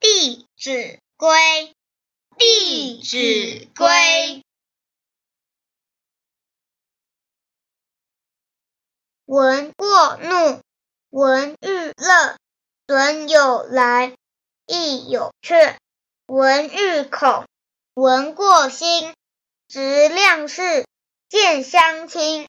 《弟子规》。《弟子规》。闻过怒，闻欲乐，损有来，亦有去。闻欲恐，闻过心，直量事，见相亲。